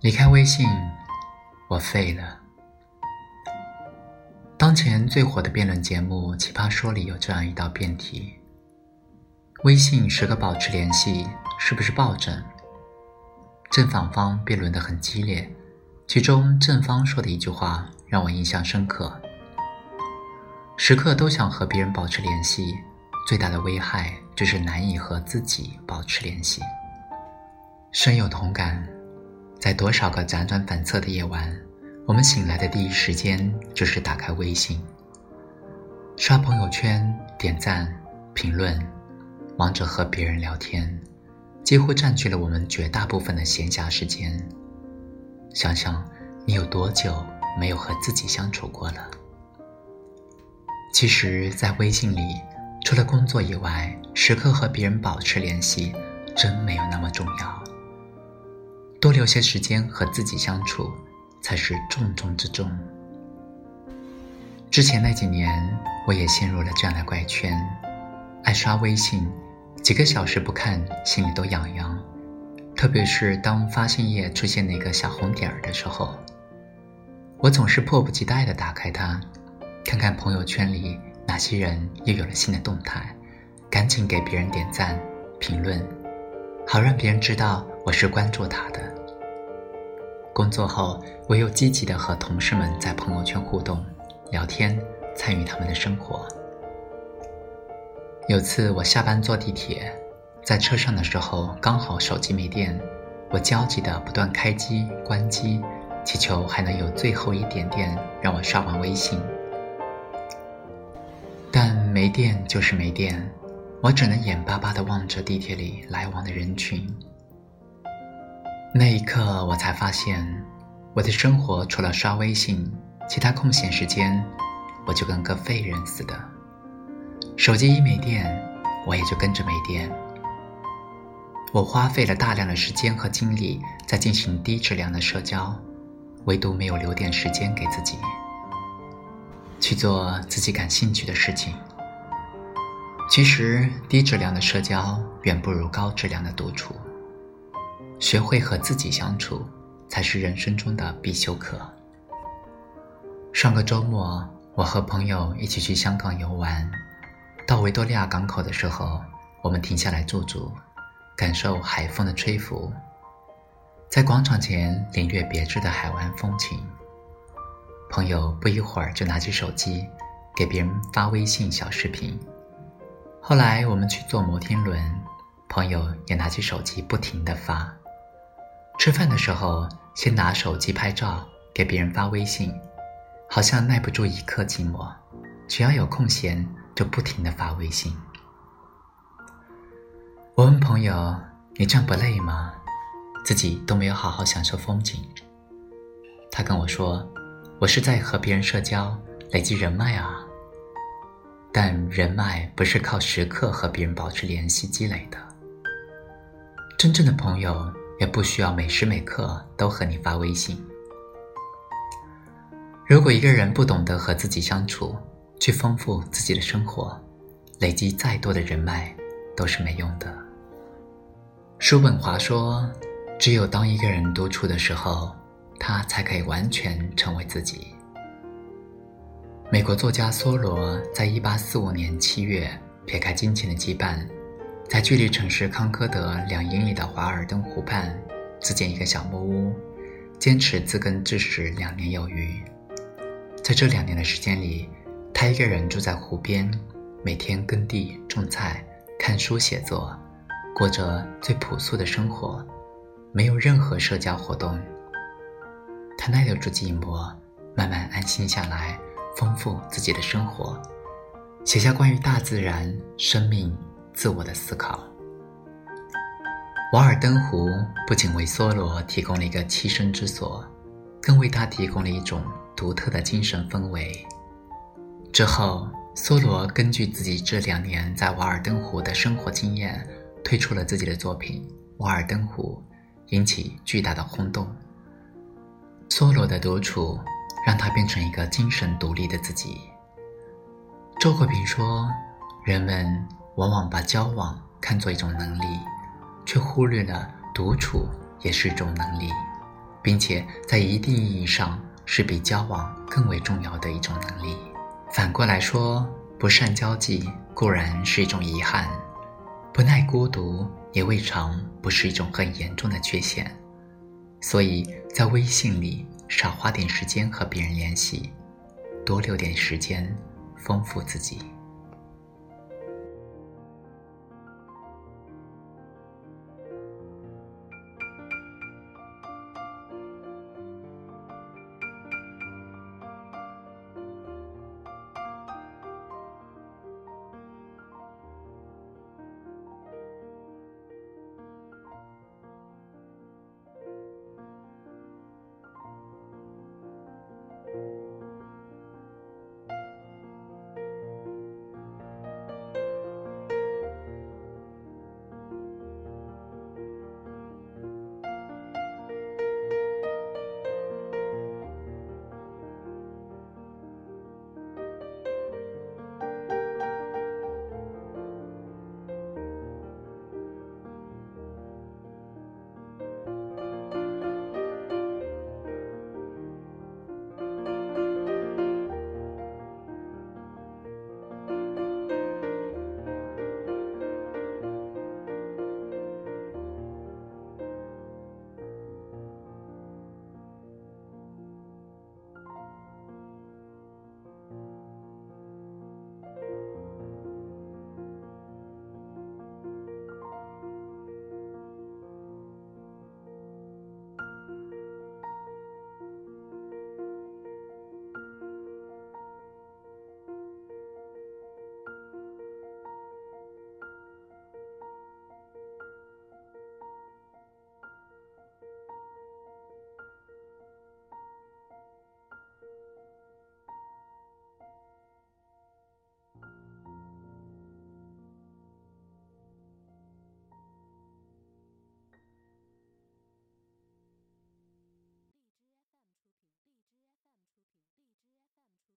离开微信，我废了。当前最火的辩论节目《奇葩说》里有这样一道辩题：微信时刻保持联系，是不是暴政？正反方辩论得很激烈，其中正方说的一句话让我印象深刻：时刻都想和别人保持联系，最大的危害就是难以和自己保持联系。深有同感，在多少个辗转反侧的夜晚。我们醒来的第一时间就是打开微信，刷朋友圈、点赞、评论，忙着和别人聊天，几乎占据了我们绝大部分的闲暇时间。想想你有多久没有和自己相处过了？其实，在微信里，除了工作以外，时刻和别人保持联系，真没有那么重要。多留些时间和自己相处。才是重中之重。之前那几年，我也陷入了这样的怪圈，爱刷微信，几个小时不看，心里都痒痒。特别是当发现页出现那个小红点儿的时候，我总是迫不及待地打开它，看看朋友圈里哪些人又有了新的动态，赶紧给别人点赞、评论，好让别人知道我是关注他的。工作后，我又积极的和同事们在朋友圈互动、聊天，参与他们的生活。有次我下班坐地铁，在车上的时候刚好手机没电，我焦急的不断开机关机，祈求还能有最后一点电让我刷完微信。但没电就是没电，我只能眼巴巴的望着地铁里来往的人群。那一刻，我才发现，我的生活除了刷微信，其他空闲时间，我就跟个废人似的。手机一没电，我也就跟着没电。我花费了大量的时间和精力在进行低质量的社交，唯独没有留点时间给自己，去做自己感兴趣的事情。其实，低质量的社交远不如高质量的独处。学会和自己相处，才是人生中的必修课。上个周末，我和朋友一起去香港游玩，到维多利亚港口的时候，我们停下来驻足，感受海风的吹拂，在广场前领略别致的海湾风情。朋友不一会儿就拿起手机，给别人发微信小视频。后来我们去坐摩天轮，朋友也拿起手机不停地发。吃饭的时候，先拿手机拍照，给别人发微信，好像耐不住一刻寂寞，只要有空闲就不停的发微信。我问朋友：“你这样不累吗？自己都没有好好享受风景。”他跟我说：“我是在和别人社交，累积人脉啊。但人脉不是靠时刻和别人保持联系积累的，真正的朋友。”也不需要每时每刻都和你发微信。如果一个人不懂得和自己相处，去丰富自己的生活，累积再多的人脉都是没用的。叔本华说：“只有当一个人独处的时候，他才可以完全成为自己。”美国作家梭罗在一八四五年七月撇开金钱的羁绊。在距离城市康科德两英里的华尔登湖畔，自建一个小木屋，坚持自耕自食两年有余。在这两年的时间里，他一个人住在湖边，每天耕地种菜、看书写作，过着最朴素的生活，没有任何社交活动。他耐得住寂寞，慢慢安心下来，丰富自己的生活，写下关于大自然、生命。自我的思考。瓦尔登湖不仅为梭罗提供了一个栖身之所，更为他提供了一种独特的精神氛围。之后，梭罗根据自己这两年在瓦尔登湖的生活经验，推出了自己的作品《瓦尔登湖》，引起巨大的轰动。梭罗的独处让他变成一个精神独立的自己。周国平说：“人们。”往往把交往看作一种能力，却忽略了独处也是一种能力。并且在一定意义上是比交往更为重要的一种能力。反过来说，不善交际固然是一种遗憾，不耐孤独也未尝不是一种很严重的缺陷。所以在微信里少花点时间和别人联系，多留点时间丰富自己。